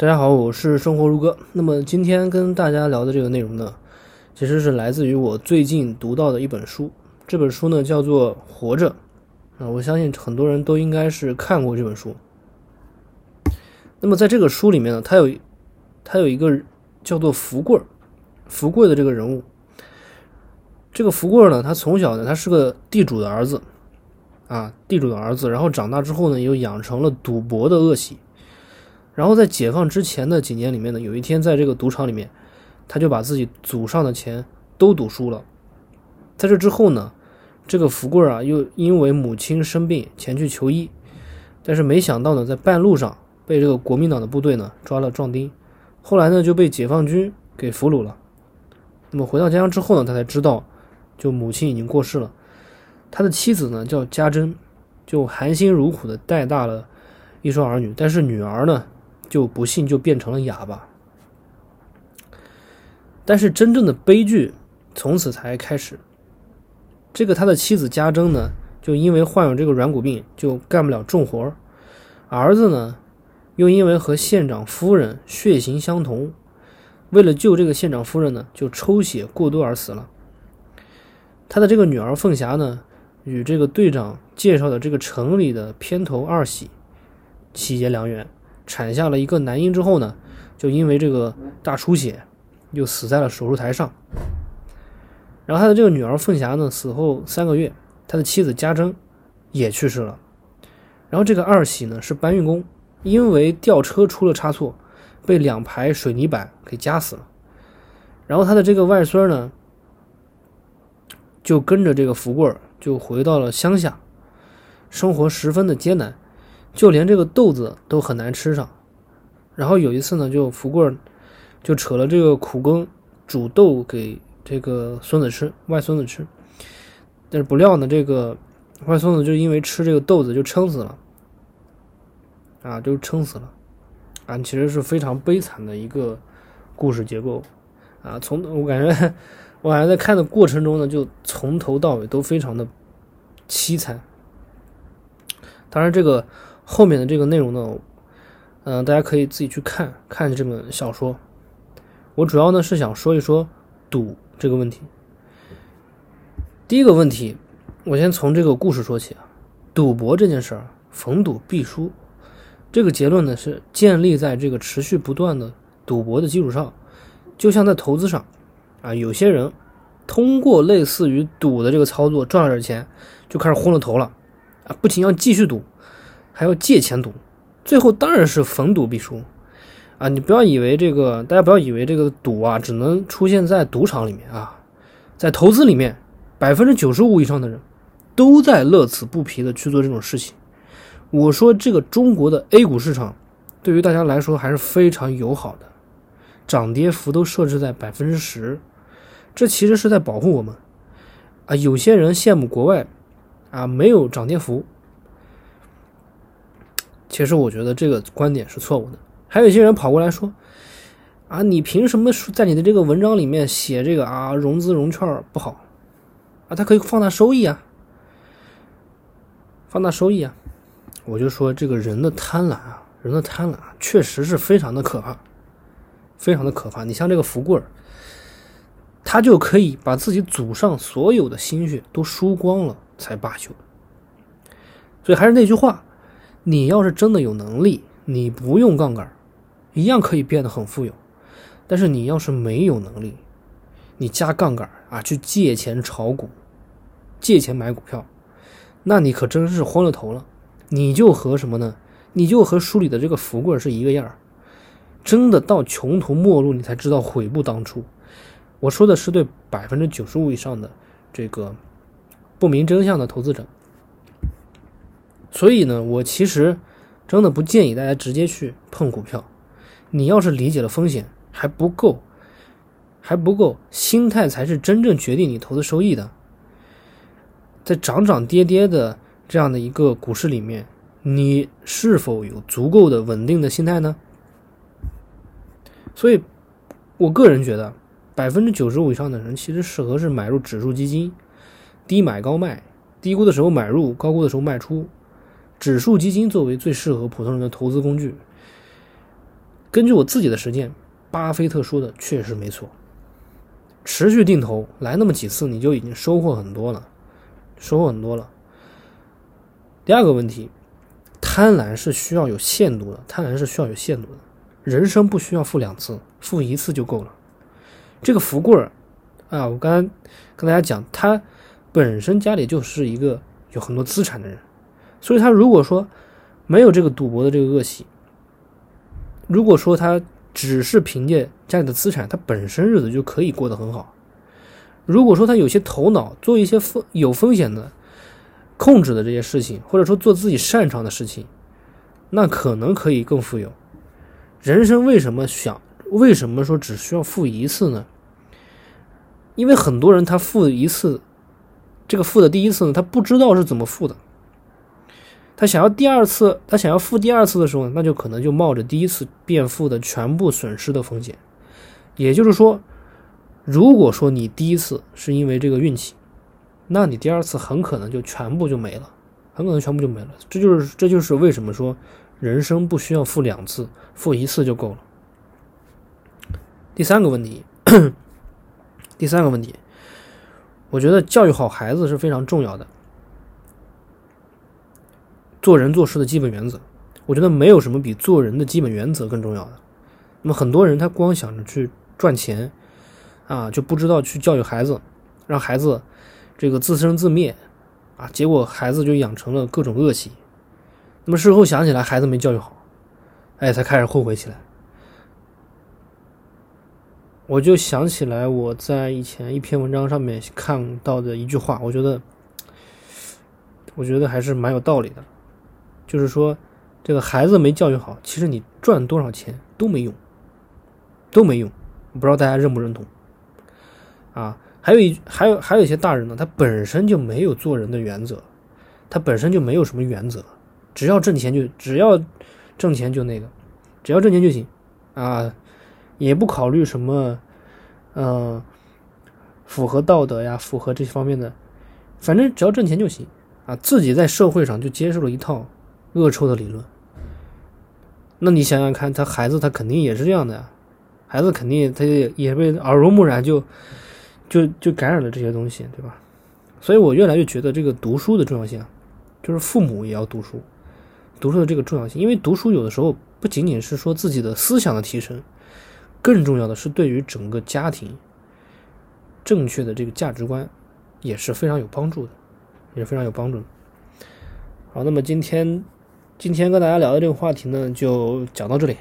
大家好，我是生活如歌。那么今天跟大家聊的这个内容呢，其实是来自于我最近读到的一本书。这本书呢叫做《活着》啊，我相信很多人都应该是看过这本书。那么在这个书里面呢，它有它有一个叫做福贵儿，福贵的这个人物。这个福贵儿呢，他从小呢，他是个地主的儿子啊，地主的儿子，然后长大之后呢，又养成了赌博的恶习。然后在解放之前的几年里面呢，有一天在这个赌场里面，他就把自己祖上的钱都赌输了。在这之后呢，这个福贵啊又因为母亲生病前去求医，但是没想到呢，在半路上被这个国民党的部队呢抓了壮丁，后来呢就被解放军给俘虏了。那么回到家乡之后呢，他才知道，就母亲已经过世了，他的妻子呢叫家珍，就含辛茹苦的带大了一双儿女，但是女儿呢。就不幸就变成了哑巴，但是真正的悲剧从此才开始。这个他的妻子家珍呢，就因为患有这个软骨病，就干不了重活儿子呢，又因为和县长夫人血型相同，为了救这个县长夫人呢，就抽血过多而死了。他的这个女儿凤霞呢，与这个队长介绍的这个城里的偏头二喜喜结良缘。产下了一个男婴之后呢，就因为这个大出血，又死在了手术台上。然后他的这个女儿凤霞呢，死后三个月，他的妻子家珍也去世了。然后这个二喜呢是搬运工，因为吊车出了差错，被两排水泥板给夹死了。然后他的这个外孙呢，就跟着这个福贵儿就回到了乡下，生活十分的艰难。就连这个豆子都很难吃上，然后有一次呢，就福贵儿就扯了这个苦羹煮豆给这个孙子吃，外孙子吃，但是不料呢，这个外孙子就因为吃这个豆子就撑死了，啊，就撑死了，啊，其实是非常悲惨的一个故事结构，啊，从我感觉我感觉在看的过程中呢，就从头到尾都非常的凄惨，当然这个。后面的这个内容呢，嗯，大家可以自己去看看这本小说。我主要呢是想说一说赌这个问题。第一个问题，我先从这个故事说起啊。赌博这件事儿，逢赌必输，这个结论呢是建立在这个持续不断的赌博的基础上。就像在投资上啊，有些人通过类似于赌的这个操作赚了点钱，就开始昏了头了啊，不仅要继续赌。还要借钱赌，最后当然是逢赌必输，啊！你不要以为这个，大家不要以为这个赌啊，只能出现在赌场里面啊，在投资里面，百分之九十五以上的人都在乐此不疲的去做这种事情。我说这个中国的 A 股市场对于大家来说还是非常友好的，涨跌幅都设置在百分之十，这其实是在保护我们啊！有些人羡慕国外啊，没有涨跌幅。其实我觉得这个观点是错误的。还有一些人跑过来说：“啊，你凭什么在你的这个文章里面写这个啊融资融券不好啊？它可以放大收益啊，放大收益啊。”我就说这个人的贪婪啊，人的贪婪确实是非常的可怕，非常的可怕。你像这个福贵儿，他就可以把自己祖上所有的心血都输光了才罢休。所以还是那句话。你要是真的有能力，你不用杠杆，一样可以变得很富有。但是你要是没有能力，你加杠杆啊，去借钱炒股，借钱买股票，那你可真是昏了头了。你就和什么呢？你就和书里的这个福贵是一个样儿。真的到穷途末路，你才知道悔不当初。我说的是对百分之九十五以上的这个不明真相的投资者。所以呢，我其实真的不建议大家直接去碰股票。你要是理解了风险还不够，还不够，心态才是真正决定你投资收益的。在涨涨跌跌的这样的一个股市里面，你是否有足够的稳定的心态呢？所以，我个人觉得，百分之九十五以上的人其实适合是买入指数基金，低买高卖，低估的时候买入，高估的时候卖出。指数基金作为最适合普通人的投资工具，根据我自己的实践，巴菲特说的确实没错。持续定投来那么几次，你就已经收获很多了，收获很多了。第二个问题，贪婪是需要有限度的，贪婪是需要有限度的。人生不需要付两次，付一次就够了。这个福贵儿啊，我刚才跟大家讲，他本身家里就是一个有很多资产的人，所以他如果说没有这个赌博的这个恶习，如果说他只是凭借家里的资产，他本身日子就可以过得很好。如果说他有些头脑，做一些风有风险的控制的这些事情，或者说做自己擅长的事情，那可能可以更富有。人生为什么想？为什么说只需要付一次呢？因为很多人他付一次，这个付的第一次呢，他不知道是怎么付的。他想要第二次，他想要付第二次的时候，那就可能就冒着第一次变付的全部损失的风险。也就是说，如果说你第一次是因为这个运气，那你第二次很可能就全部就没了，很可能全部就没了。这就是这就是为什么说人生不需要付两次，付一次就够了。第三个问题，第三个问题，我觉得教育好孩子是非常重要的。做人做事的基本原则，我觉得没有什么比做人的基本原则更重要的。那么很多人他光想着去赚钱，啊，就不知道去教育孩子，让孩子这个自生自灭，啊，结果孩子就养成了各种恶习。那么事后想起来，孩子没教育好，哎，才开始后悔起来。我就想起来我在以前一篇文章上面看到的一句话，我觉得，我觉得还是蛮有道理的。就是说，这个孩子没教育好，其实你赚多少钱都没用，都没用。不知道大家认不认同？啊，还有一还有还有一些大人呢，他本身就没有做人的原则，他本身就没有什么原则，只要挣钱就只要挣钱就那个，只要挣钱就行，啊，也不考虑什么，嗯，符合道德呀，符合这些方面的，反正只要挣钱就行，啊，自己在社会上就接受了一套。恶臭的理论，那你想想看，他孩子他肯定也是这样的呀，孩子肯定他也也被耳濡目染，就就就感染了这些东西，对吧？所以我越来越觉得这个读书的重要性，就是父母也要读书，读书的这个重要性，因为读书有的时候不仅仅是说自己的思想的提升，更重要的是对于整个家庭正确的这个价值观也是非常有帮助的，也是非常有帮助的。好，那么今天。今天跟大家聊的这个话题呢，就讲到这里。